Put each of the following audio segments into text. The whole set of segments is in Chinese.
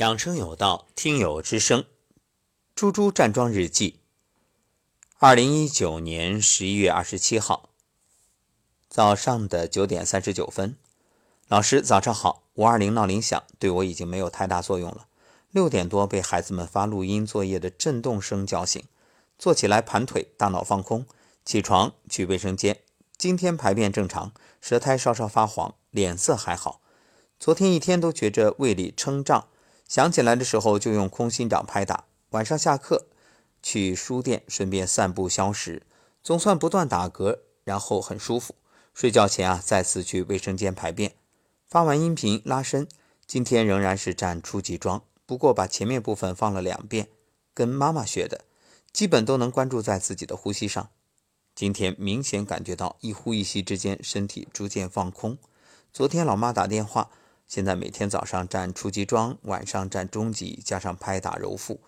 养生有道，听友之声，猪猪站桩日记。二零一九年十一月二十七号早上的九点三十九分，老师早上好。五二零闹铃响，对我已经没有太大作用了。六点多被孩子们发录音作业的震动声叫醒，坐起来盘腿，大脑放空，起床去卫生间。今天排便正常，舌苔稍稍发黄，脸色还好。昨天一天都觉着胃里撑胀。想起来的时候就用空心掌拍打。晚上下课去书店，顺便散步消食，总算不断打嗝，然后很舒服。睡觉前啊，再次去卫生间排便。发完音频拉伸，今天仍然是站初级桩，不过把前面部分放了两遍，跟妈妈学的，基本都能关注在自己的呼吸上。今天明显感觉到一呼一吸之间，身体逐渐放空。昨天老妈打电话。现在每天早上站初级桩，晚上站中级，加上拍打揉腹。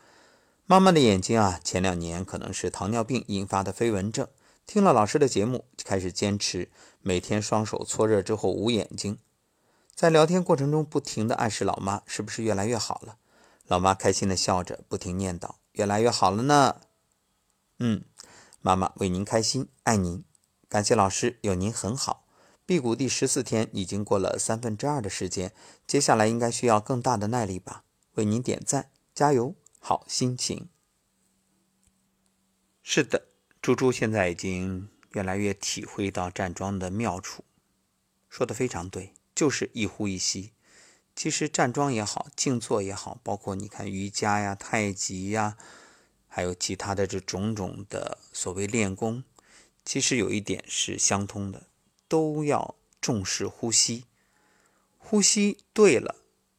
妈妈的眼睛啊，前两年可能是糖尿病引发的飞蚊症。听了老师的节目，开始坚持每天双手搓热之后捂眼睛。在聊天过程中，不停地暗示老妈是不是越来越好了。老妈开心地笑着，不停念叨：“越来越好了呢。”嗯，妈妈为您开心，爱您，感谢老师，有您很好。辟谷第十四天已经过了三分之二的时间，接下来应该需要更大的耐力吧？为您点赞，加油，好心情。是的，猪猪现在已经越来越体会到站桩的妙处，说的非常对，就是一呼一吸。其实站桩也好，静坐也好，包括你看瑜伽呀、太极呀，还有其他的这种种的所谓练功，其实有一点是相通的。都要重视呼吸，呼吸对了，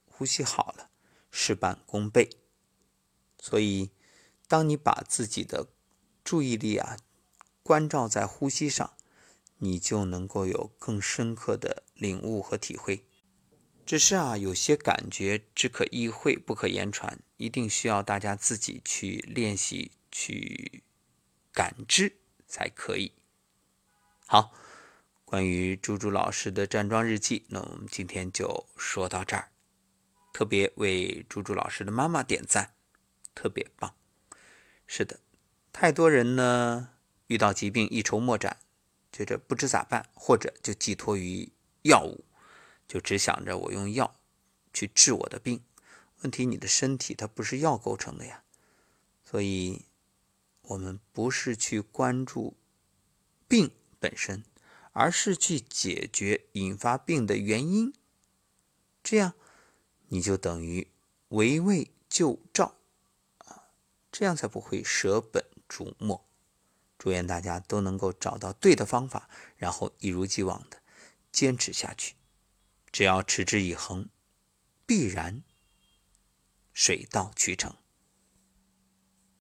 呼吸好了，事半功倍。所以，当你把自己的注意力啊关照在呼吸上，你就能够有更深刻的领悟和体会。只是啊，有些感觉只可意会，不可言传，一定需要大家自己去练习、去感知才可以。好。关于猪猪老师的站桩日记，那我们今天就说到这儿。特别为猪猪老师的妈妈点赞，特别棒。是的，太多人呢遇到疾病一筹莫展，觉着不知咋办，或者就寄托于药物，就只想着我用药去治我的病。问题你的身体它不是药构成的呀，所以我们不是去关注病本身。而是去解决引发病的原因，这样你就等于围魏救赵啊，这样才不会舍本逐末。祝愿大家都能够找到对的方法，然后一如既往的坚持下去。只要持之以恒，必然水到渠成。